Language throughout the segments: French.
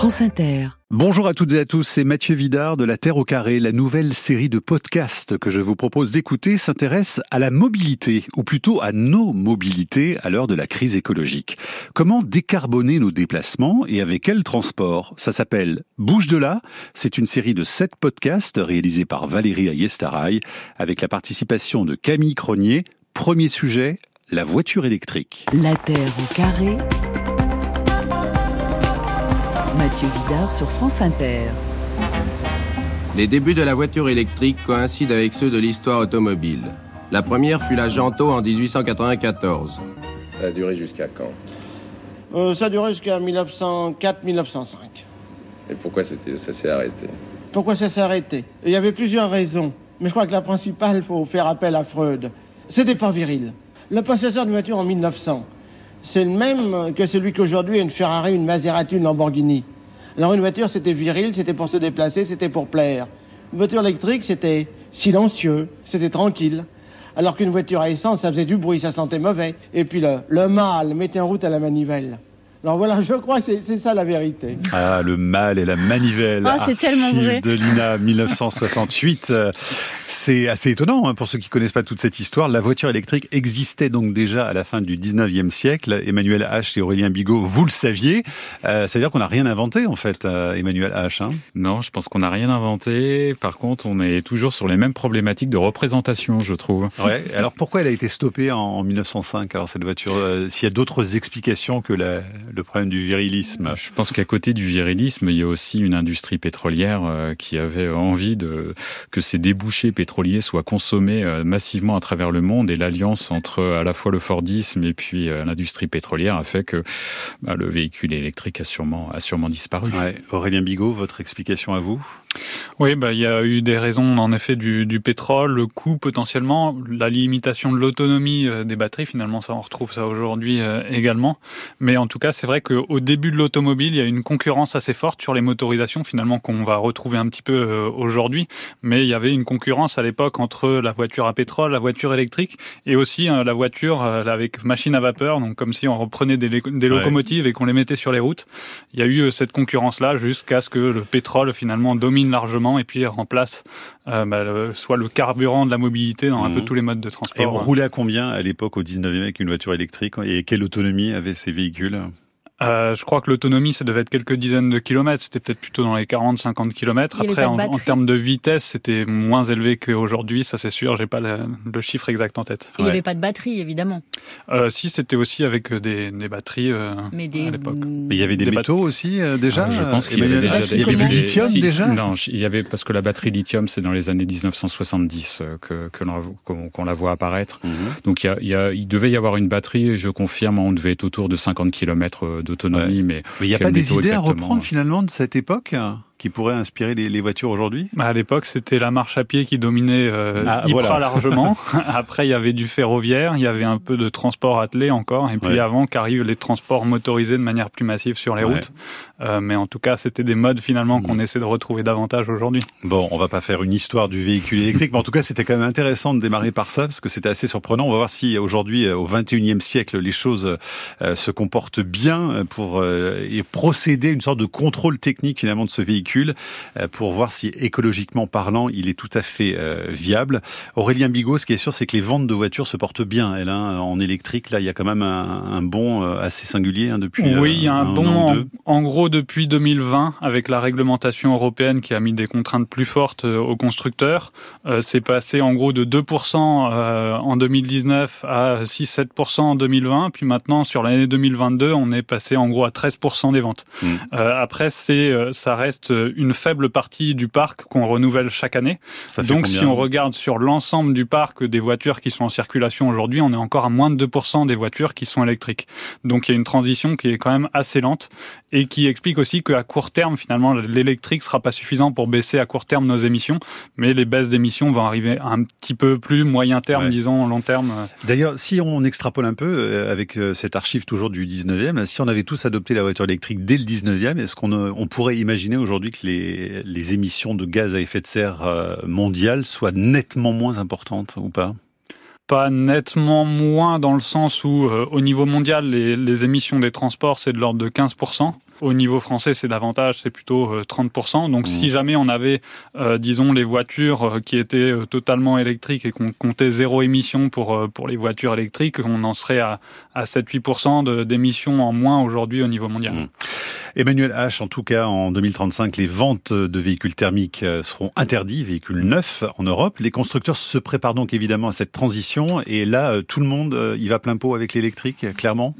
France Inter. Bonjour à toutes et à tous, c'est Mathieu Vidard de La Terre au Carré. La nouvelle série de podcasts que je vous propose d'écouter s'intéresse à la mobilité, ou plutôt à nos mobilités à l'heure de la crise écologique. Comment décarboner nos déplacements et avec quel transport? Ça s'appelle Bouge de là. C'est une série de sept podcasts réalisés par Valérie Ayestaraï avec la participation de Camille Cronier. Premier sujet, la voiture électrique. La Terre au Carré. Mathieu Vidard sur France Inter. Les débuts de la voiture électrique coïncident avec ceux de l'histoire automobile. La première fut la Janto en 1894. Ça a duré jusqu'à quand? Euh, ça a duré jusqu'à 1904-1905. Et pourquoi ça s'est arrêté? Pourquoi ça s'est arrêté? Il y avait plusieurs raisons. Mais je crois que la principale, il faut faire appel à Freud. C'était pas viril. Le possesseur de voiture en 1900, c'est le même que celui qu'aujourd'hui une Ferrari, une Maserati, une Lamborghini. Alors une voiture, c'était viril, c'était pour se déplacer, c'était pour plaire. Une voiture électrique, c'était silencieux, c'était tranquille. Alors qu'une voiture à essence, ça faisait du bruit, ça sentait mauvais. Et puis le, le mâle mettait en route à la manivelle. Alors voilà, je crois que c'est- ça la vérité. Ah, le mal et la manivelle. Ah, c'est tellement vrai. de l'INA 1968. Euh, C'est assez étonnant hein, pour ceux qui connaissent pas toute cette histoire. La voiture électrique existait donc déjà à la fin du 19e siècle. Emmanuel H et Aurélien Bigot, vous le saviez. Euh, ça veut dire qu'on n'a rien inventé en fait, euh, Emmanuel H. hein. Non, je pense qu'on n'a rien inventé. Par contre, on est toujours sur les mêmes problématiques de représentation, je trouve. Ouais. Alors pourquoi elle a été stoppée en, en 1905 Alors cette voiture, euh, s'il y a d'autres explications que la- le problème du virilisme. Je pense qu'à côté du virilisme, il y a aussi une industrie pétrolière euh, qui avait envie de que ces débouchés pétroliers soient consommés euh, massivement à travers le monde et l'alliance entre à la fois le Fordisme et puis euh, l'industrie pétrolière a fait que bah, le véhicule électrique a sûrement a sûrement disparu. Ouais. Aurélien Bigot, votre explication à vous? Oui, bah, il y a eu des raisons en effet du, du pétrole, le coût potentiellement, la limitation de l'autonomie euh, des batteries, finalement ça on retrouve ça aujourd'hui euh, également. Mais en tout cas c'est vrai qu'au début de l'automobile il y a une concurrence assez forte sur les motorisations finalement qu'on va retrouver un petit peu euh, aujourd'hui. Mais il y avait une concurrence à l'époque entre la voiture à pétrole, la voiture électrique et aussi euh, la voiture avec machine à vapeur, donc comme si on reprenait des, Ouais. locomotives et qu'on les mettait sur les routes. Il y a eu cette concurrence-là jusqu'à ce que le pétrole finalement domine largement et puis remplace euh, bah, le- soit le carburant de la mobilité dans un Mhm. peu tous les modes de Et on transport. roulait à combien à l'époque au 19e avec une voiture électrique et quelle autonomie avaient ces véhicules? Euh, je crois que l'autonomie, ça devait être quelques dizaines de kilomètres. C'était peut-être plutôt dans les 40-50 kilomètres. Après, en, termes de vitesse, c'était moins élevé qu'aujourd'hui. Ça, c'est sûr. J'ai pas le, le chiffre exact en tête. Il n'y avait pas de batterie, évidemment. Euh, si, c'était aussi avec des, des batteries euh, Mais des. à l'époque. Mais il y avait des, Des métaux aussi euh, déjà Ah, je pense qu'il y avait Emmanuel déjà Il y avait du lithium Si, déjà Non, il y avait parce que la batterie lithium, c'est dans les années 1970 euh, que que l'on- qu'on qu'on la voit apparaître. Mhm. Donc il, y a, il, y a- il devait y avoir une batterie, et je confirme, on devait être autour de 50 km d'autonomie, mais Mais il n'y a pas des idées à reprendre finalement de cette époque? Qui pourraient inspirer les, les voitures aujourd'hui? Bah, à l'époque, c'était la marche à pied qui dominait euh, Ah, hyper voilà. largement. Après, il y avait du ferroviaire, il y avait un peu de transport attelé encore, et puis Ouais. avant qu'arrivent les transports motorisés de manière plus massive sur les Ouais. routes. Euh, mais en tout cas, c'était des modes finalement Mhm. qu'on essaie de retrouver davantage aujourd'hui. Bon, on va pas faire une histoire du véhicule électrique, mais en tout cas, c'était quand même intéressant de démarrer par ça, parce que c'était assez surprenant. On va voir si aujourd'hui, euh, au 21e siècle, les choses euh, se comportent bien pour procéder à une sorte de contrôle technique finalement de ce véhicule, euh, pour voir si écologiquement parlant, il est tout à fait euh, viable. Aurélien Bigot, ce qui est sûr, c'est que les ventes de voitures se portent bien. Elle, hein, en électrique, là, il y a quand même un, un bond euh, assez singulier hein, depuis. Oui, il y a un an bon, ou en, gros, depuis 2020, avec la réglementation européenne qui a mis des contraintes plus fortes aux constructeurs, euh, c'est passé en gros de 2% euh, en 2019 à 6-7% en 2020, puis maintenant, sur l'année 2022, on est passé en gros à 13% des ventes. Mm. Euh, après, c'est, ça reste une faible partie du parc qu'on renouvelle chaque année. Ça Donc, si on regarde sur l'ensemble du parc des voitures qui sont en circulation aujourd'hui, on est encore à moins de 2% des voitures qui sont électriques. Donc, il y a une transition qui est quand même assez lente et qui explique aussi qu'à court terme, finalement, l'électrique sera pas suffisant pour baisser à court terme nos émissions, mais les baisses d'émissions vont arriver un petit peu plus moyen terme, Ouais. disons, long terme. D'ailleurs, si on extrapole un peu euh, avec euh, cette archive toujours du 19e, là, si on avait tous adopté la voiture électrique dès le 19e, est-ce qu'on euh, on pourrait imaginer aujourd'hui que les, émissions de gaz à effet de serre euh, mondiales soient nettement moins importantes ou pas? Pas nettement moins dans le sens où, euh, au niveau mondial, les émissions des transports, c'est de l'ordre de 15%. Au niveau français, c'est davantage, c'est plutôt 30%. Donc, si jamais on avait, disons, les voitures qui étaient totalement électriques et qu'on comptait zéro émission pour, pour les voitures électriques, on en serait à, à 7-8% d'émissions en moins aujourd'hui au niveau mondial. Mmh. Emmanuel H, en tout cas, en 2035, les ventes de véhicules thermiques euh, seront interdites, véhicules neufs en Europe. Les constructeurs se préparent donc évidemment à cette transition et là, euh, tout le monde euh, y va plein pot avec l'électrique, clairement?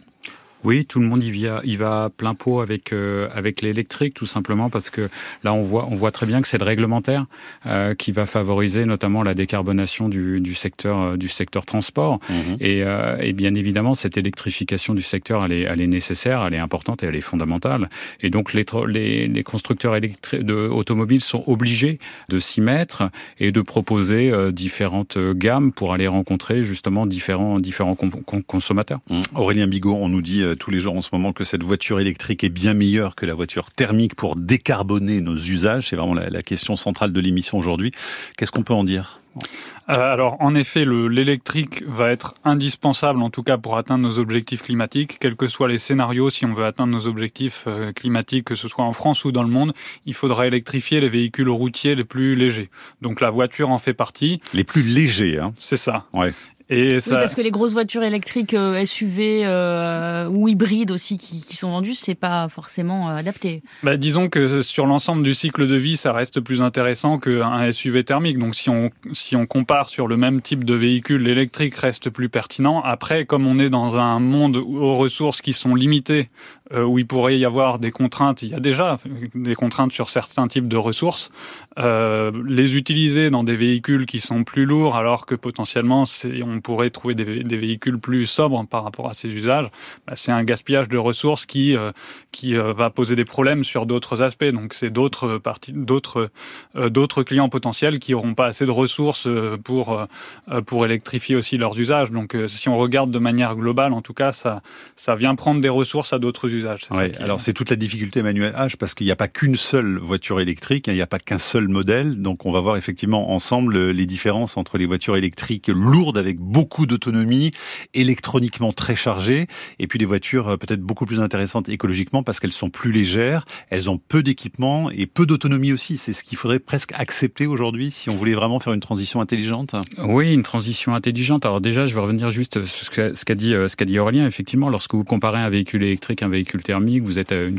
Oui, tout le monde y va, plein pot avec euh, avec l'électrique, tout simplement parce que là on voit on voit très bien que c'est le réglementaire euh, qui va favoriser notamment la décarbonation du, du secteur euh, du secteur transport mhm. et, et, bien évidemment cette électrification du secteur elle est elle est nécessaire, elle est importante et elle est fondamentale et donc les les, les constructeurs électriques de automobiles sont obligés de s'y mettre et de proposer différentes gammes pour aller rencontrer justement différents différents consommateurs. Mhm. Aurélien Bigot, on nous dit euh, tous les jours en ce moment que cette voiture électrique est bien meilleure que la voiture thermique pour décarboner nos usages. C'est vraiment la, question centrale de l'émission aujourd'hui. Qu'est-ce qu'on peut en dire? Euh, alors, en effet, l'électrique va être indispensable, en tout cas pour atteindre nos objectifs climatiques, quels que soient les scénarios. Si on veut atteindre nos objectifs euh, climatiques, que ce soit en France ou dans le monde, il faudra électrifier les véhicules routiers les plus légers. Donc, la voiture en fait partie. Les plus légers, hein. C'est ça. Ouais. Et ça... Oui, parce que les grosses voitures électriques euh, SUV euh, ou hybrides aussi qui, qui sont vendues, c'est pas forcément euh, adapté. Bah, disons que sur l'ensemble du cycle de vie, ça reste plus intéressant qu'un SUV thermique. Donc si on si on compare sur le même type de véhicule, l'électrique reste plus pertinent. Après, comme on est dans un monde aux ressources qui sont limitées, euh, où il pourrait y avoir des contraintes, il y a déjà des contraintes sur certains types de ressources, euh, les utiliser dans des véhicules qui sont plus lourds, alors que potentiellement on pourrait trouver des, véhicules plus sobres par rapport à ces usages, bah, c'est un gaspillage de ressources qui euh, qui euh, va poser des problèmes sur d'autres aspects. Donc c'est d'autres d'autres d'autres clients potentiels qui auront pas assez de ressources pour pour électrifier aussi leurs usages. Donc si on regarde de manière globale, en tout cas, ça ça vient prendre des ressources à d'autres usages alors c'est toute la difficulté, Emmanuel H, parce qu'il n'y a pas qu'une seule voiture électrique, hein, il n'y a pas qu'un seul modèle. Donc on va voir effectivement ensemble euh, les différences entre les voitures électriques lourdes avec beaucoup d'autonomie, électroniquement très chargées, et puis les voitures euh, peut-être beaucoup plus intéressantes écologiquement parce qu'elles sont plus légères, elles ont peu d'équipement et peu d'autonomie aussi. C'est ce qu'il faudrait presque accepter aujourd'hui si on voulait vraiment faire une transition intelligente. Oui, une transition intelligente. Alors déjà, je vais revenir juste sur ce qu'a dit, euh, ce qu'a dit Aurélien. Effectivement, lorsque vous comparez un véhicule électrique à un véhicule thermique, vous êtes euh,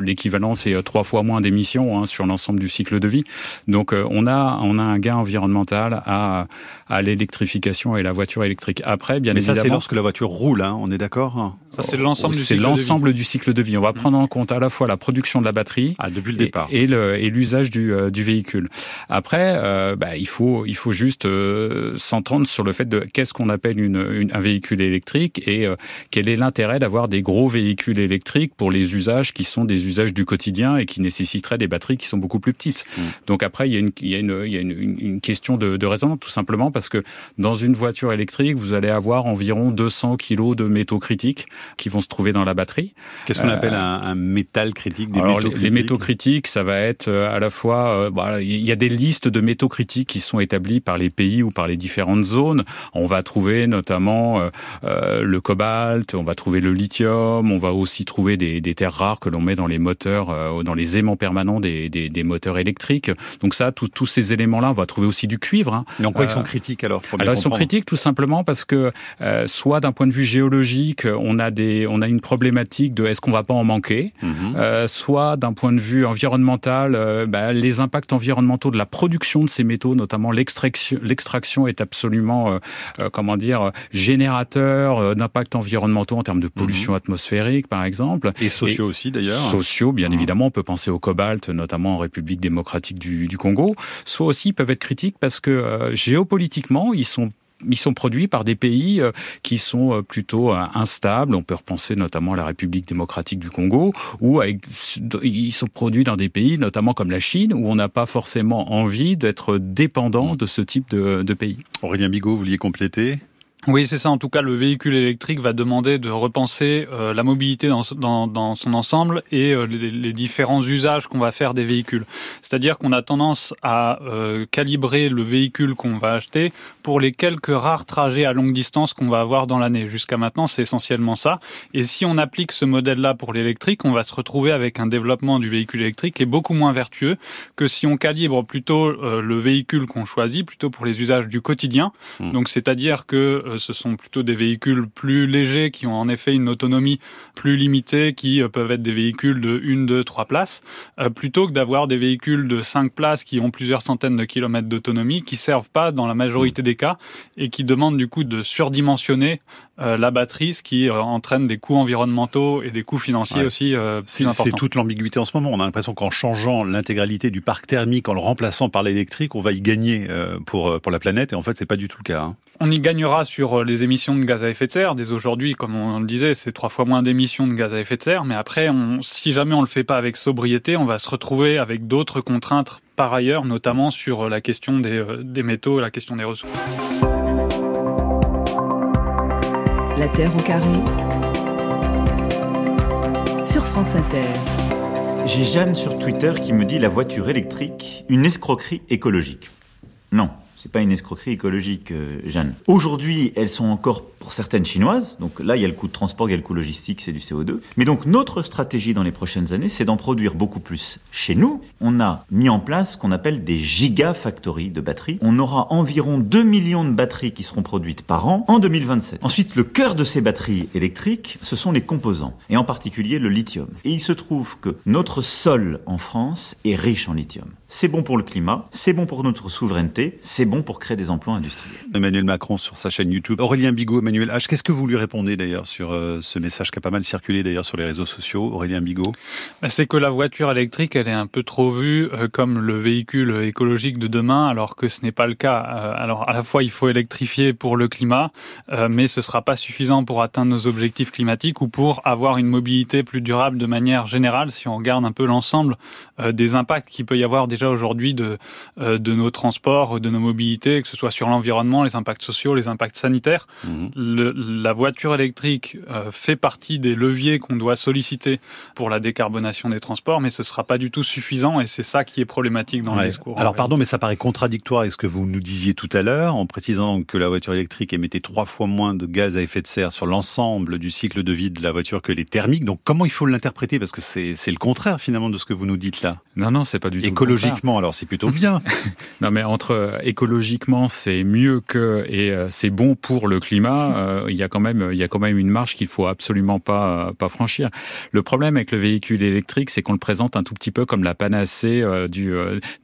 l'équivalent, c'est euh, trois fois moins d'émissions hein, sur l'ensemble du cycle de vie. Donc euh, on a on a un gain environnemental à à l'électrification et la voiture électrique. Après, bien Mais évidemment, ça c'est lorsque la voiture roule, hein, on est d'accord? Ça c'est l'ensemble du C'est l'ensemble du cycle de vie. On va mmh. prendre en compte à la fois la production de la batterie ah, depuis le départ et, et l'usage du, du véhicule. Après, euh, bah, il faut il faut juste s'entendre sur le fait de qu'est-ce qu'on appelle une, une, un véhicule électrique et quel est l'intérêt d'avoir des gros véhicules électriques pour les usages qui sont des usages du quotidien et qui nécessiteraient des batteries qui sont beaucoup plus petites. Mmh. Donc après, il y a une, il y a une, il y a une, une question de, de raisonnement, tout simplement parce que dans une voiture électrique, vous allez avoir environ 200 kilos de métaux critiques qui vont se trouver dans la batterie. Qu'est-ce qu'on euh, appelle un, un, métal critique des alors, métaux les, critiques les, métaux critiques, ça va être euh, à la fois, euh, bah, il y a des listes de métaux critiques qui sont établies par les pays ou par les différentes zones. On va trouver notamment euh, le cobalt, on va trouver le lithium, on va aussi trouver des, des terres rares que l'on met dans les moteurs, euh, dans les aimants permanents des, des, des moteurs électriques. Donc ça, tous ces éléments-là, on va trouver aussi du cuivre. Hein. Mais en quoi ils sont euh, critiques alors Alors ils sont critiques tout simplement parce que euh, soit d'un point de vue géologique, on a des, on a une problématique de est-ce qu'on va pas en manquer, mhm. euh, soit d'un point de vue environnemental, bah, les impacts environnementaux de la production de ces métaux, notamment l'extraction, l'extraction est absolument, comment dire, générateur d'impacts environnementaux en termes de pollution mhm. atmosphérique, par exemple. Et sociaux aussi d'ailleurs. Sociaux, bien ah. évidemment. On peut penser au cobalt, notamment en République démocratique du, du Congo. Soit aussi peuvent être critiques parce que euh, géopolitiquement, ils sont ils sont produits par des pays euh, qui sont euh, plutôt instables. On peut repenser notamment à la République démocratique du Congo, ou ils sont produits dans des pays, notamment comme la Chine, où on n'a pas forcément envie d'être dépendant de ce type de, de pays. Aurélien Bigot, vous vouliez compléter? Oui, c'est ça. En tout cas, le véhicule électrique va demander de repenser euh, la mobilité dans, dans, dans, son ensemble et euh, les, les, différents usages qu'on va faire des véhicules. C'est-à-dire qu'on a tendance à euh, calibrer le véhicule qu'on va acheter pour les quelques rares trajets à longue distance qu'on va avoir dans l'année. Jusqu'à maintenant, c'est essentiellement ça. Et si on applique ce modèle-là pour l'électrique, on va se retrouver avec un développement du véhicule électrique qui est beaucoup moins vertueux que si on calibre plutôt le véhicule qu'on choisit, plutôt pour les usages du quotidien. Mmh. Donc, c'est-à-dire que euh, ce sont plutôt des véhicules plus légers qui ont en effet une autonomie plus limitée, qui euh, peuvent être des véhicules de 1, 2, 3 places, euh, plutôt que d'avoir des véhicules de 5 places qui ont plusieurs centaines de kilomètres d'autonomie, qui servent pas dans la majorité des cas et qui demandent du coup de surdimensionner la batterie, ce qui entraîne des coûts environnementaux et des coûts financiers aussi plus importants. C'est toute l'ambiguïté en ce moment. On a l'impression qu'en changeant l'intégralité du parc thermique, en le remplaçant par l'électrique, on va y gagner pour, pour la planète. Et en fait, c'est pas du tout le cas. Hein. On y gagnera sur euh, les émissions de gaz à effet de serre. Dès aujourd'hui, comme on le disait, c'est trois fois moins d'émissions de gaz à effet de serre. Mais après, on, si jamais on le fait pas avec sobriété, on va se retrouver avec d'autres contraintes par ailleurs, notamment sur euh, la question des, euh, des métaux et la question des ressources. La Terre au carré sur France Inter. J'ai Jeanne sur Twitter qui me dit la voiture électrique, une escroquerie écologique. Non, c'est pas une escroquerie écologique, euh, Jeanne. Aujourd'hui, elles sont encore pour certaines chinoises. Donc là, il y a le coût de transport, il y a le coût logistique, c'est du CO2. Mais donc notre stratégie dans les prochaines années, c'est d'en produire beaucoup plus chez nous. On a mis en place ce qu'on appelle des gigafactories de batteries. On aura environ 2 millions de batteries qui seront produites par an en 2027. Ensuite, le cœur de ces batteries électriques, ce sont les composants, et en particulier le lithium. Et il se trouve que notre sol en France est riche en lithium. C'est bon pour le climat, c'est bon pour notre souveraineté, c'est bon pour créer des emplois industriels. Emmanuel Macron sur sa chaîne YouTube. Aurélien Bigot, Emmanuel H. Qu'est-ce que vous lui répondez d'ailleurs sur euh, ce message qui a pas mal circulé d'ailleurs sur les réseaux sociaux, Aurélien Bigot? Bah, C'est que la voiture électrique, elle est un peu trop vue euh, comme le véhicule écologique de demain, alors que ce n'est pas le cas. Euh, alors à la fois, il faut électrifier pour le climat, mais ce sera pas suffisant pour atteindre nos objectifs climatiques ou pour avoir une mobilité plus durable de manière générale. Si on regarde un peu l'ensemble des impacts qu'il peut y avoir déjà aujourd'hui de, euh, de nos transports, de nos mobilités, que ce soit sur l'environnement, les impacts sociaux, les impacts sanitaires. Mhm. Le, la voiture électrique euh, fait partie des leviers qu'on doit solliciter pour la décarbonation des transports, mais ce ne sera pas du tout suffisant et c'est ça qui est problématique dans le discours. Alors pardon, mais ça paraît contradictoire avec ce que vous nous disiez tout à l'heure en précisant que la voiture électrique émettait trois fois moins de gaz à effet de serre sur l'ensemble du cycle de vie de la voiture que les thermiques. Donc comment il faut l'interpréter? Parce que c'est le contraire finalement de ce que vous nous dites là. Non, non, c'est pas du tout. Alors c'est plutôt bien. non, mais entre euh, écologiquement, c'est mieux que et euh, c'est bon pour le climat. Euh, il y a quand même, il y a quand même une marge qu'il faut absolument pas pas franchir. Le problème avec le véhicule électrique, c'est qu'on le présente un tout petit peu comme la panacée du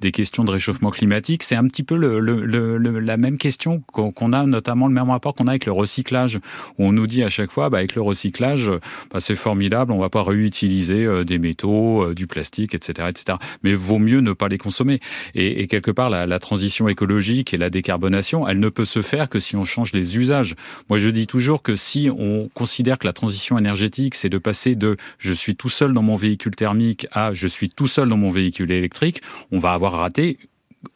des questions de réchauffement climatique. C'est un petit peu le, le, la même question qu'on a, notamment le même rapport qu'on a avec le recyclage, où on nous dit à chaque fois, bah, avec le recyclage, bah, c'est formidable, on va pas réutiliser des métaux, du plastique, etc., etc. Mais vaut mieux ne pas les consommer. Et, quelque part, la, la, transition écologique et la décarbonation, elle ne peut se faire que si on change les usages. Moi, je dis toujours que si on considère que la transition énergétique, c'est de passer de je suis tout seul dans mon véhicule thermique à je suis tout seul dans mon véhicule électrique, on va avoir raté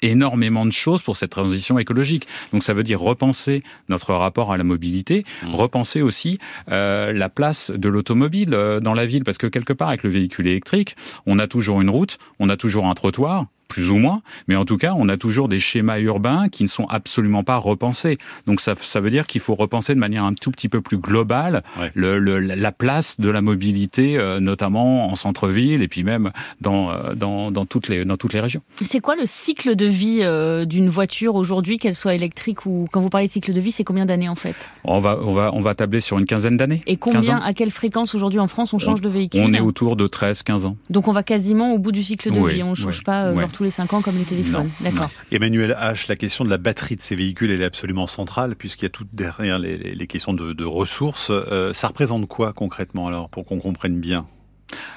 énormément de choses pour cette transition écologique. Donc ça veut dire repenser notre rapport à la mobilité, mmh. repenser aussi euh, la place de l'automobile euh, dans la ville, parce que quelque part avec le véhicule électrique, on a toujours une route, on a toujours un trottoir, plus ou moins, mais en tout cas, on a toujours des schémas urbains qui ne sont absolument pas repensés. Donc ça, ça veut dire qu'il faut repenser de manière un tout petit peu plus globale le, le, la place de la mobilité, euh, notamment en centre-ville et puis même dans, euh, dans, dans, toutes les, dans toutes les régions. C'est quoi le cycle de vie euh, d'une voiture aujourd'hui, qu'elle soit électrique ou quand vous parlez de cycle de vie, c'est combien d'années en fait? On va, on, va, on va tabler sur une quinzaine d'années. Et combien, à quelle fréquence aujourd'hui en France on change de véhicule? On est autour de 13-15 ans. Donc on va quasiment au bout du cycle de vie, on ne change pas genre tous les 5 ans comme les téléphones. D'accord. Emmanuel H, la question de la batterie de ces véhicules, elle est absolument centrale puisqu'il y a tout derrière les, les questions de, de ressources. Euh, ça représente quoi concrètement alors pour qu'on comprenne bien?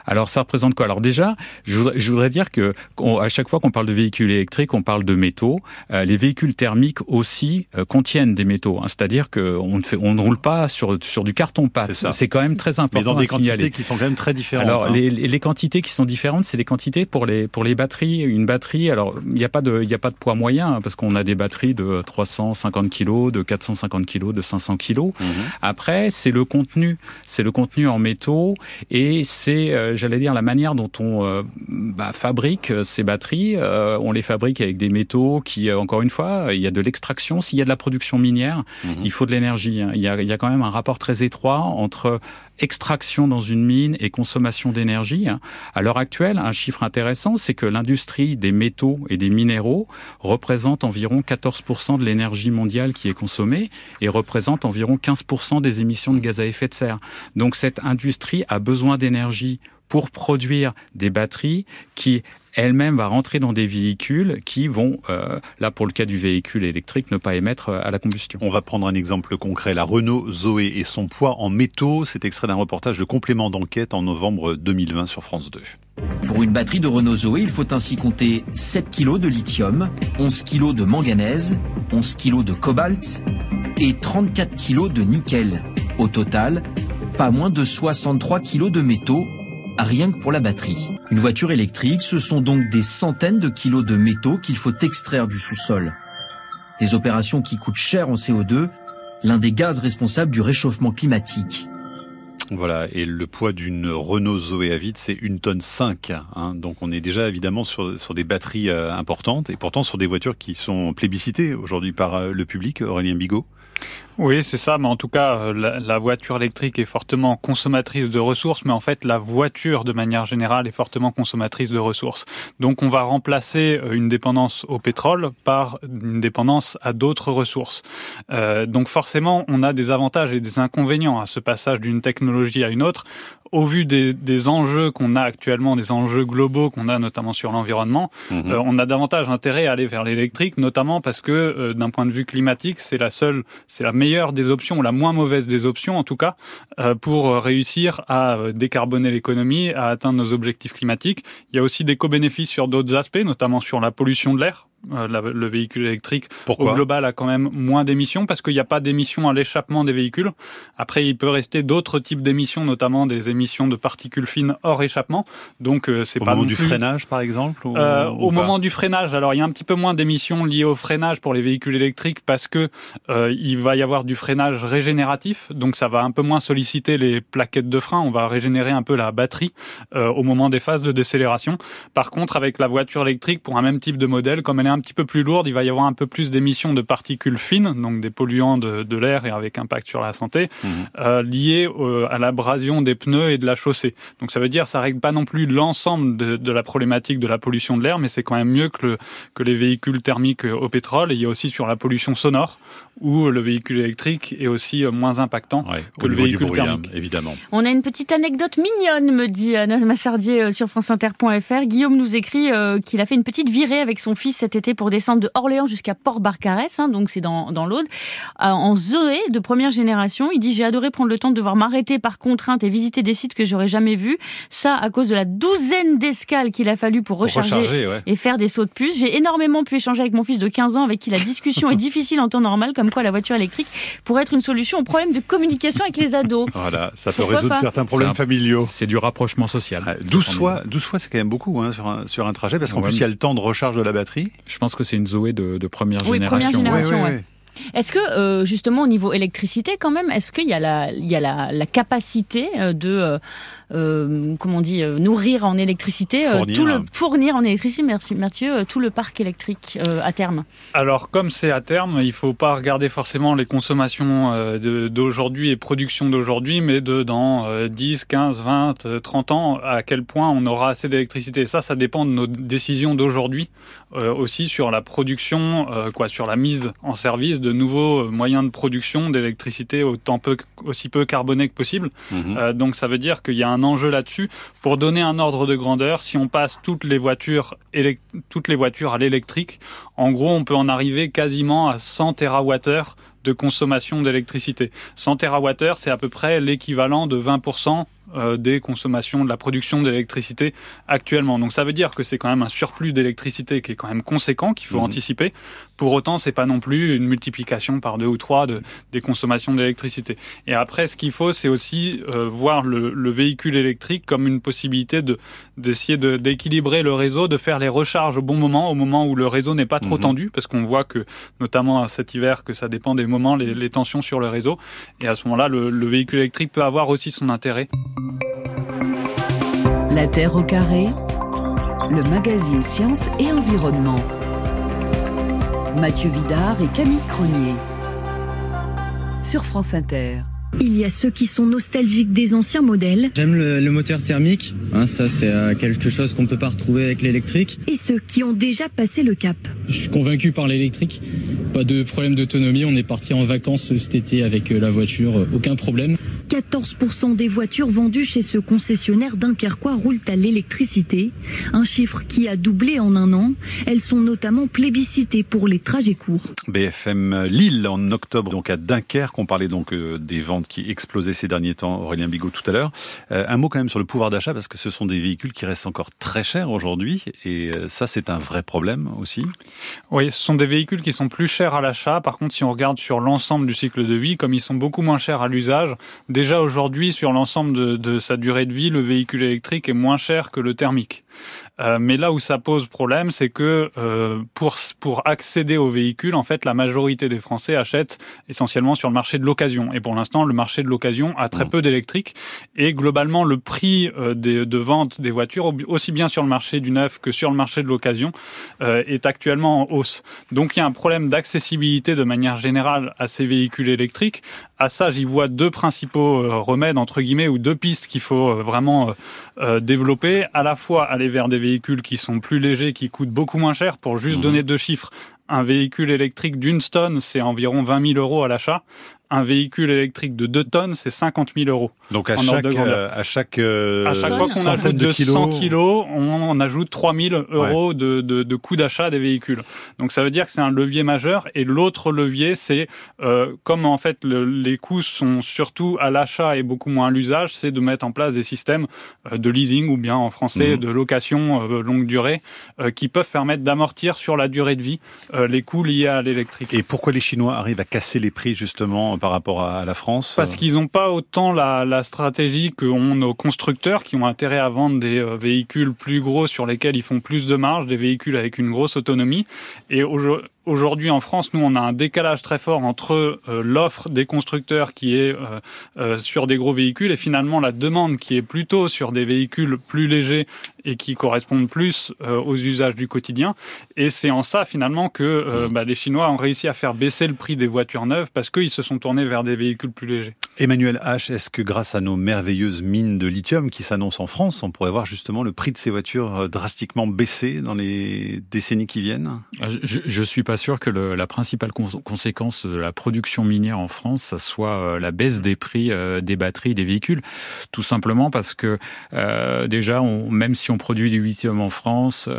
Alors ça représente quoi? Alors déjà, je voudrais, je voudrais dire que à chaque fois qu'on parle de véhicules électriques, on parle de métaux. Euh, les véhicules thermiques aussi euh, contiennent des métaux. Hein, C'est-à-dire qu'on ne fait, on ne roule pas sur sur du carton pâte. C'est quand même très important. Mais dans des quantités qui sont quand même très différentes. Alors hein. les, les, quantités qui sont différentes, c'est les quantités pour les pour les batteries. Une batterie, alors il n'y a pas de il a pas de poids moyen hein, parce qu'on a des batteries de 350 kg, de 450 kg, de 500 kg. Mhm. Après, c'est le contenu, c'est le contenu en métaux et c'est euh, j'allais dire, la manière dont on euh, bah, fabrique euh, ces batteries. on les fabrique avec des métaux qui, encore une fois, il y a de l'extraction. S'il y a de la production minière, mhm. il faut de l'énergie. Hein. Il, y a, il y a quand même un rapport très étroit entre extraction dans une mine et consommation d'énergie. Hein. À l'heure actuelle, un chiffre intéressant, c'est que l'industrie des métaux et des minéraux représente environ 14% de l'énergie mondiale qui est consommée et représente environ 15% des émissions de gaz à effet de serre. Donc cette industrie a besoin d'énergie pour produire des batteries qui elle-même va rentrer dans des véhicules qui vont, euh, là pour le cas du véhicule électrique, ne pas émettre euh, à la combustion. On va prendre un exemple concret. La Renault Zoé et son poids en métaux, c'est extrait d'un reportage de complément d'enquête en novembre 2020 sur France 2. Pour une batterie de Renault Zoé, il faut ainsi compter 7 kg de lithium, 11 kg de manganèse, 11 kg de cobalt et 34 kg de nickel. Au total, pas moins de 63 kg de métaux rien que pour la batterie. Une voiture électrique, ce sont donc des centaines de kilos de métaux qu'il faut extraire du sous-sol. Des opérations qui coûtent cher en CO2, l'un des gaz responsables du réchauffement climatique. Voilà, et le poids d'une Renault Zoé à vide, c'est une tonne 5. Hein. donc on est déjà évidemment sur, sur des batteries euh, importantes, et pourtant sur des voitures qui sont plébiscitées aujourd'hui par euh, le public, Aurélien Bigot. Oui, c'est ça, mais en tout cas, euh, la, voiture électrique est fortement consommatrice de ressources, mais en fait, la voiture, de manière générale, est fortement consommatrice de ressources. Donc, on va remplacer euh, une dépendance au pétrole par une dépendance à d'autres ressources. Euh, donc, forcément, on a des avantages et des inconvénients à ce passage d'une technologie à une autre au vu des, des enjeux qu'on a actuellement, des enjeux globaux qu'on a notamment sur l'environnement, mhm. euh, on a davantage intérêt à aller vers l'électrique, notamment parce que euh, d'un point de vue climatique, c'est la seule, c'est la meilleure des options, ou la moins mauvaise des options en tout cas, euh, pour réussir à décarboner l'économie, à atteindre nos objectifs climatiques. Il y a aussi des co-bénéfices sur d'autres aspects, notamment sur la pollution de l'air. Euh, le véhicule électrique au global a quand même moins d'émissions parce qu'il n'y a pas d'émissions à l'échappement des véhicules. Après, il peut rester d'autres types d'émissions, notamment des émissions de particules fines hors échappement. Donc, euh, c'est pas au moment du freinage, par exemple. Euh, au moment du freinage, alors il y a un petit peu moins d'émissions liées au freinage pour les véhicules électriques parce que il va y avoir du freinage régénératif, donc ça va un peu moins solliciter les plaquettes de frein. On va régénérer un peu la batterie au moment des phases de décélération. Par contre, avec la voiture électrique, pour un même type de modèle, comme elle est un petit peu plus lourde, il va y avoir un peu plus d'émissions de particules fines, donc des polluants de, de l'air et avec impact sur la santé, mmh. euh, liés à l'abrasion des pneus et de la chaussée. Donc ça veut dire ça règle pas non plus l'ensemble de, de, la problématique de la pollution de l'air, mais c'est quand même mieux que, le, que les véhicules thermiques au pétrole. Et il y a aussi sur la pollution sonore, où le véhicule électrique est aussi euh, moins impactant que le véhicule hein, thermique. évidemment. On a une petite anecdote mignonne, me dit Anna Massardier euh, sur franceinter.fr. Guillaume nous écrit qu'il a fait une petite virée avec son fils cet été pour descendre de Orléans jusqu'à Port-Barcarès, hein, donc c'est dans, dans l'Aude, euh, en Zoé de première génération. Il dit j'ai adoré prendre le temps de devoir m'arrêter par contrainte et visiter des sites que j'aurais jamais vus. Ça à cause de la douzaine d'escales qu'il a fallu pour recharger, et faire des sauts de puce. J'ai énormément pu échanger avec mon fils de 15 ans avec qui la discussion est difficile en temps normal, comme quoi la voiture électrique pourrait être une solution au problème de communication avec les ados. Voilà, ça peut résoudre certains problèmes familiaux. C'est du rapprochement social. 12 fois, 12 fois c'est quand même beaucoup hein, sur, un, sur un trajet, parce qu'en plus il y a le temps de recharge de la batterie. Je pense que c'est une Zoé de, première oui, génération. Première génération Est-ce que euh, justement au niveau électricité quand même, est-ce qu'il y a la, il y a la, la capacité euh, de euh, comment on dit, euh, nourrir en électricité, euh, tout le fournir en électricité, merci Mathieu, tout le parc électrique à terme. Alors comme c'est à terme, il faut pas regarder forcément les consommations d'aujourd'hui et production d'aujourd'hui, mais de dans 10, 15, 20, 30 ans, à quel point on aura assez d'électricité. Ça, ça dépend de nos décisions d'aujourd'hui, aussi sur la production, quoi, sur la mise en service de nouveaux moyens de production d'électricité autant peu, aussi peu carboné que possible. Mhm. donc ça veut dire qu'il y a un enjeu là-dessus. Pour donner un ordre de grandeur, si on passe toutes les voitures, toutes les voitures à l'électrique, en gros, on peut en arriver quasiment à 100 TWh de consommation d'électricité. 100 TWh, c'est à peu près l'équivalent de 20% euh, des consommations de la production d'électricité actuellement. Donc ça veut dire que c'est quand même un surplus d'électricité qui est quand même conséquent, qu'il faut mmh. anticiper. Pour autant, c'est pas non plus une multiplication par deux ou trois de, des consommations d'électricité. Et après, ce qu'il faut, c'est aussi euh, voir le, le, véhicule électrique comme une possibilité de d'essayer d'équilibrer le réseau, de faire les recharges au bon moment, au moment où le réseau n'est pas trop mmh. tendu, parce qu'on voit que, notamment cet hiver, que ça dépend des moments, les, les tensions sur le réseau. Et à ce moment-là, le, le véhicule électrique peut avoir aussi son intérêt. La Terre au carré, le magazine Science et Environnement. Mathieu Vidard et Camille Cronier. Sur France Inter. Il y a ceux qui sont nostalgiques des anciens modèles. J'aime le, moteur thermique, hein, ça c'est euh, quelque chose qu'on ne peut pas retrouver avec l'électrique. Et ceux qui ont déjà passé le cap. Je suis convaincu par l'électrique. Pas de problème d'autonomie, on est parti en vacances cet été avec euh, la voiture, euh, aucun problème. 14% des voitures vendues chez ce concessionnaire dunkerquois roulent à l'électricité, un chiffre qui a doublé en un an. Elles sont notamment plébiscitées pour les trajets courts. BFM Lille en octobre, donc à Dunkerque, on parlait donc euh, des ventes qui explosaient ces derniers temps, Aurélien Bigot tout à l'heure. Euh, un mot quand même sur le pouvoir d'achat, parce que ce sont des véhicules qui restent encore très chers aujourd'hui, et euh, ça c'est un vrai problème aussi. Oui, ce sont des véhicules qui sont plus chers à l'achat. Par contre, si on regarde sur l'ensemble du cycle de vie, comme ils sont beaucoup moins chers à l'usage, Déjà aujourd'hui, sur l'ensemble de, de, sa durée de vie, le véhicule électrique est moins cher que le thermique. Euh, mais là où ça pose problème, c'est que euh, pour, pour accéder au véhicule, en fait, la majorité des Français achètent essentiellement sur le marché de l'occasion. Et pour l'instant, le marché de l'occasion a très mmh. peu d'électrique. Et globalement, le prix euh, des, de vente des voitures, aussi bien sur le marché du neuf que sur le marché de l'occasion, euh, est actuellement en hausse. Donc il y a un problème d'accessibilité de manière générale à ces véhicules électriques. À ça, j'y vois deux principaux euh, remèdes, entre guillemets, ou deux pistes qu'il faut vraiment développer. À la fois aller vers des véhicules qui sont plus légers, qui coûtent beaucoup moins cher. Pour juste mmh. donner deux chiffres, un véhicule électrique d'une tonne, c'est environ 20 000 euros à l'achat un véhicule électrique de 2 tonnes, c'est 50 000 euros. Donc à chaque, euh, à chaque, euh, à chaque fois qu'on ajoute 200 kilos, on, ajoute 3 000 euros de, de, de coût d'achat des véhicules. Donc ça veut dire que c'est un levier majeur. Et l'autre levier, c'est euh, comme en fait le, les coûts sont surtout à l'achat et beaucoup moins à l'usage, c'est de mettre en place des systèmes euh, de leasing ou bien en français mhm. de location euh, longue durée qui peuvent permettre d'amortir sur la durée de vie les coûts liés à l'électrique. Et pourquoi les Chinois arrivent à casser les prix justement par rapport à la France Parce qu'ils n'ont pas autant la, la stratégie qu'ont nos constructeurs qui ont intérêt à vendre des euh, véhicules plus gros sur lesquels ils font plus de marge, des véhicules avec une grosse autonomie. Et aujourd'hui, aujourd'hui en France, nous, on a un décalage très fort entre euh, l'offre des constructeurs qui est euh, euh, sur des gros véhicules et finalement la demande qui est plutôt sur des véhicules plus légers et qui correspondent plus aux usages du quotidien. Et c'est en ça finalement que mmh. bah, les Chinois ont réussi à faire baisser le prix des voitures neuves parce qu'ils se sont tournés vers des véhicules plus légers. Emmanuel H, est-ce que grâce à nos merveilleuses mines de lithium qui s'annoncent en France, on pourrait voir justement le prix de ces voitures drastiquement baisser dans les décennies qui viennent? Ah, je, je suis pas sûr que la principale conséquence de la production minière en France, ça soit euh, la baisse des prix euh, des batteries des véhicules, tout simplement parce que euh, déjà, même si on produit du lithium en France,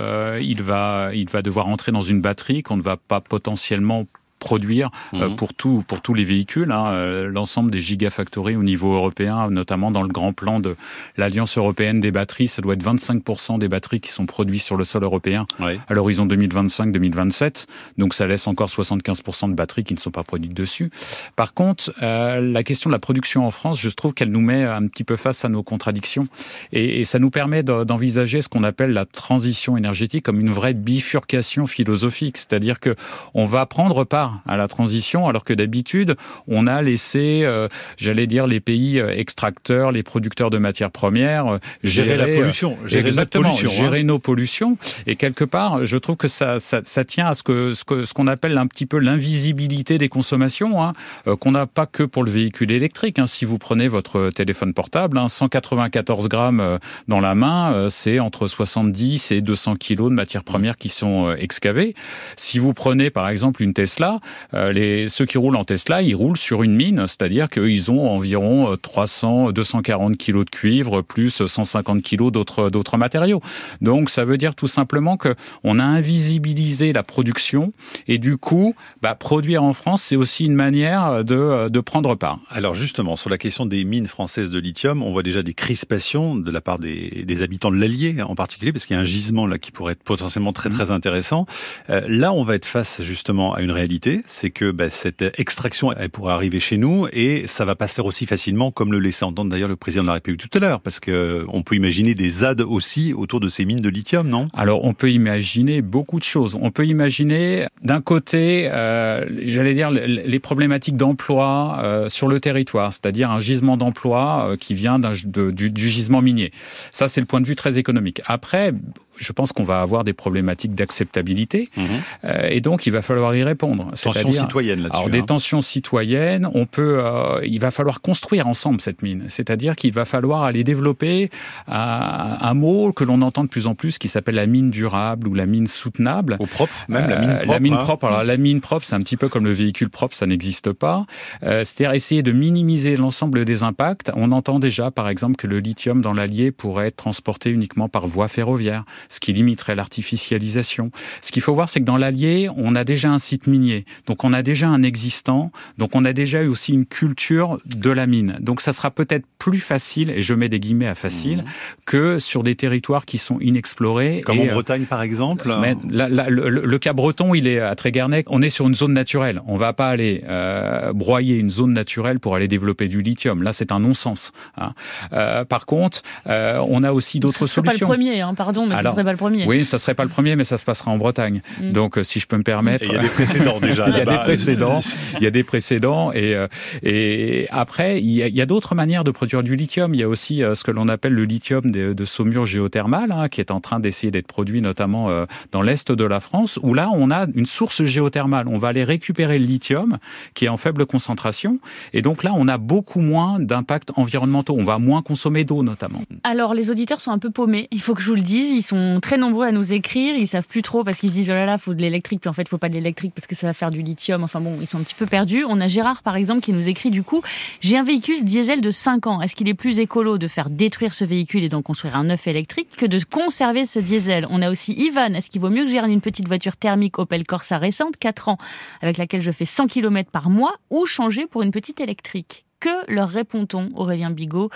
il va il va devoir entrer dans une batterie qu'on ne va pas potentiellement produire euh, mhm. pour tout pour tous les véhicules hein, euh, l'ensemble des gigafactories au niveau européen notamment dans le grand plan de l'Alliance européenne des batteries ça doit être 25% des batteries qui sont produites sur le sol européen oui. à l'horizon 2025-2027 donc ça laisse encore 75% de batteries qui ne sont pas produites dessus par contre euh, la question de la production en France je trouve qu'elle nous met un petit peu face à nos contradictions et, et ça nous permet d'envisager ce qu'on appelle la transition énergétique comme une vraie bifurcation philosophique c'est-à-dire que on va prendre part à la transition, alors que d'habitude, on a laissé, euh, j'allais dire, les pays euh, extracteurs, les producteurs de matières premières euh, gérer, gérer, la pollution, gérer exactement, pollution, gérer hein. nos pollutions. Et quelque part, je trouve que ça, ça, ça tient à ce que ce qu'on ce qu'on appelle un petit peu l'invisibilité des consommations, hein, euh, qu'on n'a pas que pour le véhicule électrique. Hein. Si vous prenez votre téléphone portable, hein, 194 grammes dans la main, c'est entre 70 et 200 kilos de matières premières qui sont excavées. Si vous prenez par exemple une Tesla, Tesla, euh, les, ceux qui roulent en Tesla, ils roulent sur une mine, c'est-à-dire qu'ils ont environ 300, 240 kilos de cuivre plus 150 kilos d'autres d'autres matériaux. Donc ça veut dire tout simplement que on a invisibilisé la production et du coup, bah, produire en France, c'est aussi une manière de, de prendre part. Alors justement, sur la question des mines françaises de lithium, on voit déjà des crispations de la part des, des habitants de l'Allier en particulier, parce qu'il y a un gisement là qui pourrait être potentiellement très très intéressant. Euh, là, on va être face justement à une réalité, c'est que bah, cette extraction, elle pourrait arriver chez nous et ça va pas se faire aussi facilement comme le laissait entendre d'ailleurs le président de la République tout à l'heure, parce que on peut imaginer des ZAD aussi autour de ces mines de lithium, non? Alors, on peut imaginer beaucoup de choses. On peut imaginer d'un côté, euh, j'allais dire les problématiques d'emploi euh, sur le territoire, c'est-à-dire un gisement d'emploi euh, qui vient du, du gisement minier. Ça, c'est le point de vue très économique. Après, je pense qu'on va avoir des problématiques d'acceptabilité mhm. euh, et donc il va falloir y répondre. Tensions citoyennes là-dessus. Alors des hein. tensions citoyennes, on peut, euh, il va falloir construire ensemble cette mine. C'est-à-dire qu'il va falloir aller développer un, un mot que l'on entend de plus en plus qui s'appelle la mine durable ou la mine soutenable. Au propre, même la mine propre. la mine hein. propre. Alors la mine propre, c'est un petit peu comme le véhicule propre, ça n'existe pas. Euh, C'est-à-dire essayer de minimiser l'ensemble des impacts. On entend déjà, par exemple, que le lithium dans l'Allier pourrait être transporté uniquement par voie ferroviaire ce qui limiterait l'artificialisation. Ce qu'il faut voir, c'est que dans l'Allier, on a déjà un site minier, donc on a déjà un existant, donc on a déjà eu aussi une culture de la mine. Donc ça sera peut-être plus facile, et je mets des guillemets à facile, mmh. que sur des territoires qui sont inexplorés. Comme et, en Bretagne, par exemple mais la, la, le, le, cas breton, il est à Tréguernec. On est sur une zone naturelle. On va pas aller euh, broyer une zone naturelle pour aller développer du lithium. Là, c'est un non-sens. Hein. Euh, par contre, euh, on a aussi d'autres solutions. Pas le premier, hein, pardon, mais serait pas le premier. Oui, ça serait pas le premier, mais ça se passera en Bretagne. Mm. Donc, euh, si je peux me permettre. il y a des précédents déjà. il y a des précédents. il y a des précédents. Et, euh, et après, il y a, a d'autres manières de produire du lithium. Il y a aussi euh, ce que l'on appelle le lithium de, de saumure géothermale, hein, qui est en train d'essayer d'être produit notamment dans l'est de la France, où là, on a une source géothermale. On va aller récupérer le lithium, qui est en faible concentration. Et donc là, on a beaucoup moins d'impacts environnementaux. On va moins consommer d'eau, notamment. Alors, les auditeurs sont un peu paumés. Il faut que je vous le dise. Ils sont très nombreux à nous écrire. Ils savent plus trop parce qu'ils se disent oh là là, faut de l'électrique. Puis en fait, faut pas de l'électrique parce que ça va faire du lithium. Enfin bon, ils sont un petit peu perdus. On a Gérard par exemple qui nous écrit du coup j'ai un véhicule diesel de 5 ans. Est-ce qu'il est plus écolo de faire détruire ce véhicule et d'en construire un neuf électrique que de conserver ce diesel? On a aussi Ivan. Est-ce qu'il vaut mieux que j'ai une petite voiture thermique Opel Corsa récente, 4 ans, avec laquelle je fais 100 km par mois, ou changer pour une petite électrique? Que leur répond-on, Aurélien Bigot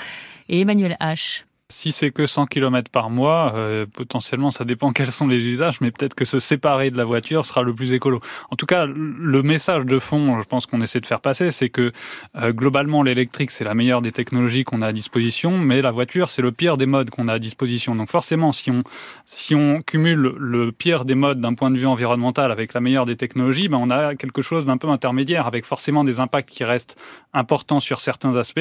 et Emmanuel H si c'est que 100 km par mois, euh, potentiellement, ça dépend quels sont les usages, mais peut-être que se séparer de la voiture sera le plus écolo. En tout cas, le message de fond, je pense qu'on essaie de faire passer, c'est que euh, globalement, l'électrique, c'est la meilleure des technologies qu'on a à disposition, mais la voiture, c'est le pire des modes qu'on a à disposition. Donc forcément, si on, si on cumule le pire des modes d'un point de vue environnemental avec la meilleure des technologies, ben on a quelque chose d'un peu intermédiaire, avec forcément des impacts qui restent importants sur certains aspects,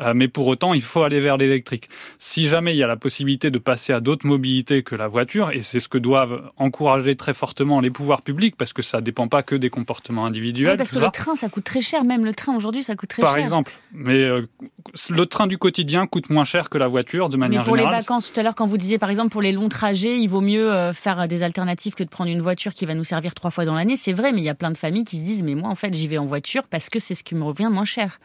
euh, mais pour autant, il faut aller vers l'électrique. Si jamais il y a la possibilité de passer à d'autres mobilités que la voiture, et c'est ce que doivent encourager très fortement les pouvoirs publics, parce que ça ne dépend pas que des comportements individuels. Oui, parce que le train, ça coûte très cher, même le train aujourd'hui, ça coûte très Par cher. Par exemple, mais euh, le train du quotidien coûte moins cher que la voiture de manière mais pour générale. les vacances, tout à l'heure, quand vous disiez par exemple pour les longs trajets, il vaut mieux euh, faire des alternatives que de prendre une voiture qui va nous servir trois fois dans l'année. C'est vrai, mais il y a plein de familles qui se disent, mais moi en fait, j'y vais en voiture parce que c'est ce qui me revient moins cher.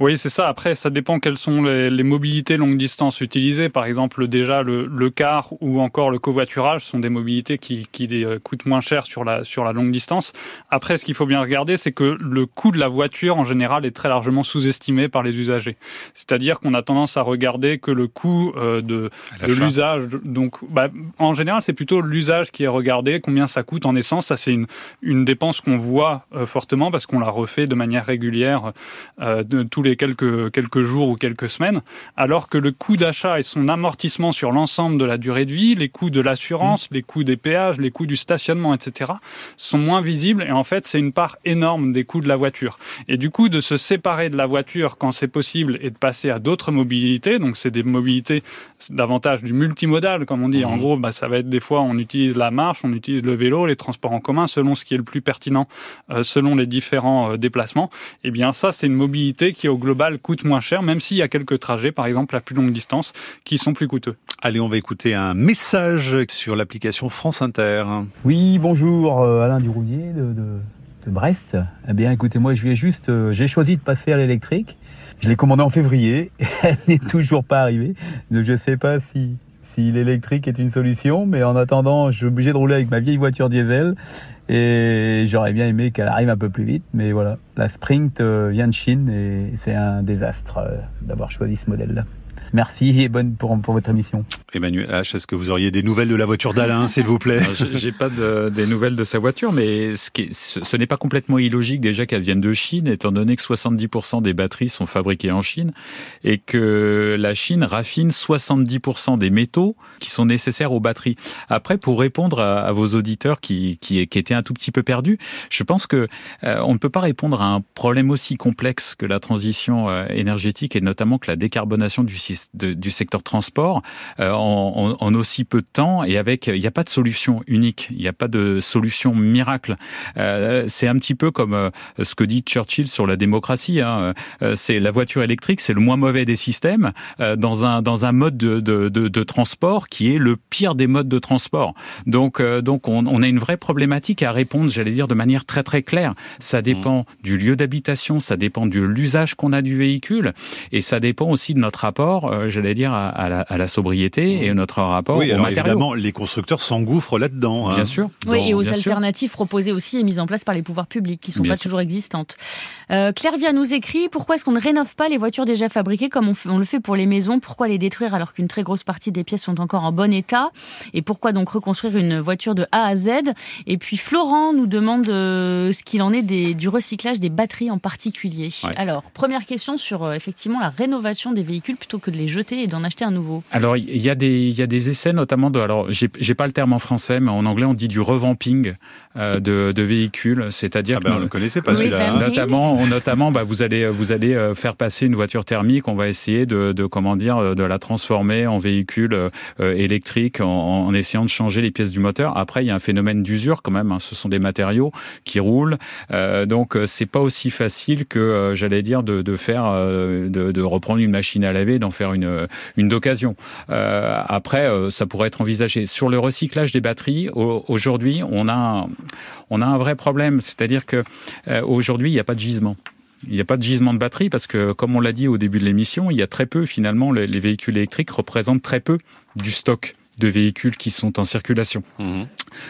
Oui, c'est ça. Après, ça dépend quelles sont les, les mobilités longue distance utilisées. Par exemple, déjà le, le, car ou encore le covoiturage sont des mobilités qui, qui coûtent moins cher sur la, sur la longue distance. Après, ce qu'il faut bien regarder, c'est que le coût de la voiture en général est très largement sous-estimé par les usagers. C'est-à-dire qu'on a tendance à regarder que le coût euh, de, de l'usage, donc bah, en général, c'est plutôt l'usage qui est regardé, combien ça coûte en essence. Ça, c'est une, une dépense qu'on voit euh, fortement parce qu'on la refait de manière régulière euh, de, tous les quelques, quelques jours ou quelques semaines, alors que le coût d'achat et son amortissement sur l'ensemble de la durée de vie, les coûts de l'assurance, mmh. les coûts des péages, les coûts du stationnement, etc., sont moins visibles. Et en fait, c'est une part énorme des coûts de la voiture. Et du coup, de se séparer de la voiture quand c'est possible et de passer à d'autres mobilités, donc c'est des mobilités davantage du multimodal, comme on dit. Mmh. En gros, bah, ça va être des fois, on utilise la marche, on utilise le vélo, les transports en commun, selon ce qui est le plus pertinent, euh, selon les différents euh, déplacements. Et eh bien, ça, c'est une mobilité qui, au global, coûte moins cher, même s'il y a quelques trajets, par exemple, à plus longue distance, qui sont plus coûteux. Allez, on va écouter un message sur l'application France Inter. Oui, bonjour, euh, Alain Duroulier de, de, Brest. Eh bien, écoutez, moi, je viens juste, euh, j'ai choisi de passer à l'électrique. Je l'ai commandé en février. Elle n'est toujours pas arrivée. Donc, je ne sais pas si, si l'électrique est une solution, mais en attendant, je suis obligé de rouler avec ma vieille voiture diesel. Et j'aurais bien aimé qu'elle arrive un peu plus vite, mais voilà, la Sprint euh, vient de Chine et c'est un désastre euh, d'avoir choisi ce modèle-là. Merci et bonne pour, pour votre émission. Emmanuel H, est-ce que vous auriez des nouvelles de la voiture d'Alain, s'il vous plaît? J'ai pas de, des nouvelles de sa voiture, mais ce, qui ce, ce n'est pas complètement illogique déjà qu'elle vienne de Chine, étant donné que 70% des batteries sont fabriquées en Chine et que la Chine raffine 70% des métaux qui sont nécessaires aux batteries. Après, pour répondre à, à vos auditeurs qui, qui, qui, étaient un tout petit peu perdus, je pense que euh, on ne peut pas répondre à un problème aussi complexe que la transition euh, énergétique et notamment que la décarbonation du système de, du secteur transport euh, en, en, aussi peu de temps et avec il n'y a pas de solution unique, il n'y a pas de solution miracle. Euh, c'est un petit peu comme euh, ce que dit Churchill sur la démocratie. Hein. Euh, c'est la voiture électrique, c'est le moins mauvais des systèmes euh, dans un dans un mode de, de, de, de, transport qui est le pire des modes de transport. Donc donc on, on, a une vraie problématique à répondre, j'allais dire de manière très très claire. Ça dépend mmh. du lieu d'habitation, ça dépend de l'usage qu'on a du véhicule et ça dépend aussi de notre rapport euh, j'allais dire, à, à, la, à, la, sobriété et notre rapport oui, aux alors matériaux. Évidemment, les constructeurs s'engouffrent là-dedans. Hein. Bien sûr. Oui, et aux alternatives sûr. proposées aussi et mises en place par les pouvoirs publics, qui ne sont Bien pas sûr. toujours existantes. Euh, Claire Via nous écrit pourquoi est-ce qu'on ne rénove pas les voitures déjà fabriquées comme on, on, le fait pour les maisons? Pourquoi les détruire alors qu'une très grosse partie des pièces sont encore en bon état? Et pourquoi donc reconstruire une voiture de A à Z? Et puis Florent nous demande euh, ce qu'il en est des, du recyclage des batteries en particulier. Ouais. Alors, première question sur euh, effectivement la rénovation des véhicules plutôt que de les jeter et d'en acheter un nouveau Alors, il y a des, il y a des essais notamment de. Alors, j'ai pas le terme en français, mais en anglais, on dit du revamping euh, de, de, véhicules. C'est-à-dire ah ben, que. On ne connaissait pas oui, celui-là. Hein. Notamment, notamment bah, vous, allez, vous allez euh, faire passer une voiture thermique. On va essayer de, de comment dire, de la transformer en véhicule euh, électrique en, en, essayant de changer les pièces du moteur. Après, il y a un phénomène d'usure quand même. Hein. Ce sont des matériaux qui roulent. Euh, donc, c'est pas aussi facile que, j'allais dire, de, de faire, de, de reprendre une machine à laver, d'en faire une, d'occasion. Euh, après, euh, ça pourrait être envisagé. Sur le recyclage des batteries, aujourd'hui, on a, on a un vrai problème. C'est-à-dire que euh, aujourd'hui, il n'y a pas de gisement. Il n'y a pas de gisement de batterie parce que, comme on l'a dit au début de l'émission, il y a très peu, finalement, les véhicules électriques représentent très peu du stock de véhicules qui sont en circulation. Mmh.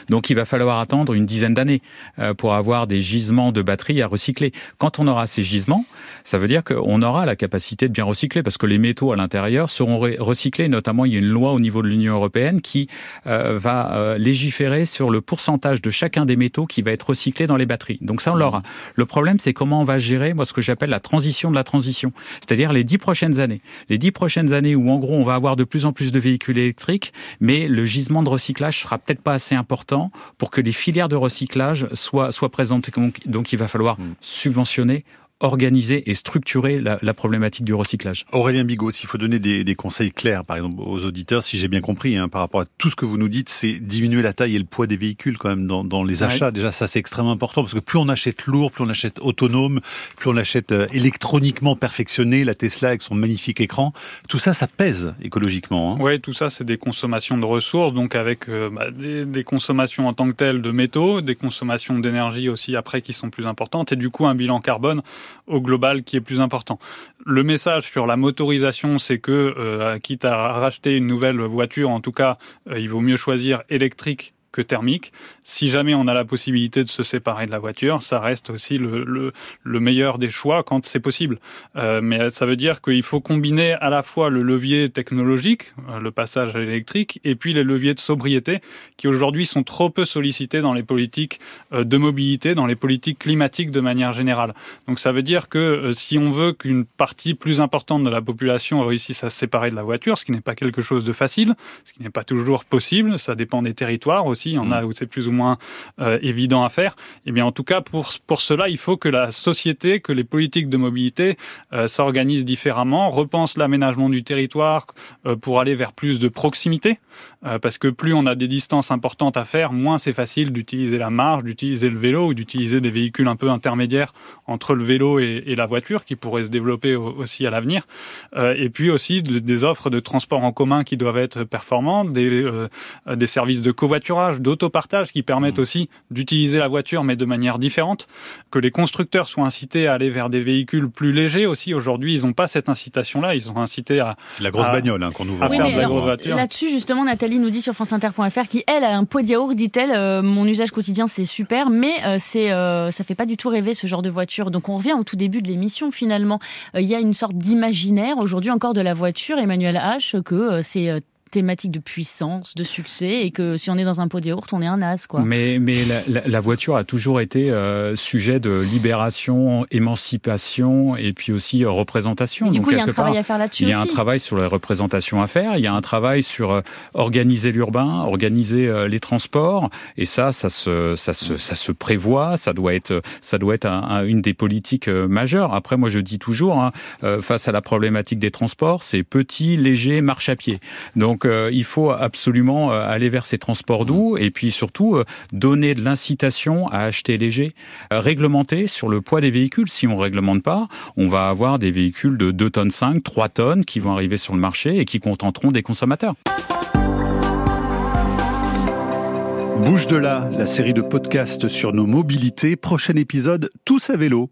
Donc il va falloir attendre une dizaine d'années euh, pour avoir des gisements de batteries à recycler. Quand on aura ces gisements, ça veut dire qu'on aura la capacité de bien recycler parce que les métaux à l'intérieur seront recyclés. Notamment, il y a une loi au niveau de l'Union européenne qui euh, va euh, légiférer sur le pourcentage de chacun des métaux qui va être recyclé dans les batteries. Donc ça, on l'aura. Le problème, c'est comment on va gérer, moi, ce que j'appelle la transition de la transition. C'est-à-dire les dix prochaines années. Les dix prochaines années où, en gros, on va avoir de plus en plus de véhicules électriques, mais le gisement de recyclage sera peut-être pas assez important pour que les filières de recyclage soient, soient présentes. Donc, donc il va falloir mmh. subventionner organiser et structurer la, la, problématique du recyclage. Aurélien Bigot, s'il faut donner des, des, conseils clairs, par exemple, aux auditeurs, si j'ai bien compris, hein, par rapport à tout ce que vous nous dites, c'est diminuer la taille et le poids des véhicules quand même dans, dans les achats. Ouais. Déjà, ça c'est extrêmement important parce que plus on achète lourd, plus on achète autonome, plus on achète euh, électroniquement perfectionné, la Tesla avec son magnifique écran, tout ça, ça pèse écologiquement. Hein. Oui, tout ça, c'est des consommations de ressources, donc avec euh, bah, des, des, consommations en tant que telles de métaux, des consommations d'énergie aussi après qui sont plus importantes, et du coup un bilan carbone au global qui est plus important. Le message sur la motorisation, c'est que, euh, quitte à racheter une nouvelle voiture, en tout cas, euh, il vaut mieux choisir électrique que thermique. Si jamais on a la possibilité de se séparer de la voiture, ça reste aussi le, le, le meilleur des choix quand c'est possible. Euh, mais ça veut dire qu'il faut combiner à la fois le levier technologique, euh, le passage à l'électrique, et puis les leviers de sobriété qui aujourd'hui sont trop peu sollicités dans les politiques euh, de mobilité, dans les politiques climatiques de manière générale. Donc ça veut dire que si on veut qu'une partie plus importante de la population réussisse à se séparer de la voiture, ce qui n'est pas quelque chose de facile, ce qui n'est pas toujours possible, ça dépend des territoires aussi, aussi, il y en a où c'est plus ou moins euh, évident à faire. Eh bien en tout cas, pour, pour cela, il faut que la société, que les politiques de mobilité euh, s'organisent différemment, repensent l'aménagement du territoire euh, pour aller vers plus de proximité, euh, parce que plus on a des distances importantes à faire, moins c'est facile d'utiliser la marche, d'utiliser le vélo ou d'utiliser des véhicules un peu intermédiaires entre le vélo et, et, la voiture qui pourraient se développer aussi à l'avenir. Euh, et puis aussi de, des offres de transport en commun qui doivent être performantes, des, euh, des services de covoiturage d'autopartage qui permettent mmh. aussi d'utiliser la voiture mais de manière différente, que les constructeurs soient incités à aller vers des véhicules plus légers aussi. Aujourd'hui, ils n'ont pas cette incitation-là, ils sont incités à... C'est la grosse bagnole hein, qu'on ouvre. À faire de la grosse voiture. Là-dessus, justement, Nathalie nous dit sur franceinter.fr qui, elle, a un pot de yaourt, dit-elle, euh, mon usage quotidien, c'est super, mais euh, c'est euh, ça fait pas du tout rêver ce genre de voiture. Donc on revient au tout début de l'émission, finalement. Il y a une sorte d'imaginaire, aujourd'hui encore, de la voiture, Emmanuel H., que c'est thématique de puissance, de succès, et que si on est dans un pot de yaourt, on est un as, quoi. Mais, mais la, la, voiture a toujours été euh, sujet de libération, émancipation, et puis aussi euh, représentation. du coup, il y a un travail à faire là-dessus. Il y a un travail sur la représentation à faire. Il y a un travail sur euh, organiser l'urbain, organiser les transports, et ça, ça se, ça se, ça se prévoit. Ça doit être, ça doit être une des politiques majeures. Après, moi, je dis toujours, hein, face à la problématique des transports, c'est petit, léger, marche à pied. Donc donc euh, il faut absolument euh, aller vers ces transports doux et puis surtout euh, donner de l'incitation à acheter léger, réglementer sur le poids des véhicules. Si on réglemente pas, on va avoir des véhicules de 2 tonnes 5, 3 tonnes qui vont arriver sur le marché et qui contenteront des consommateurs. Bouge de là, la série de podcasts sur nos mobilités. Prochain épisode, tous à vélo.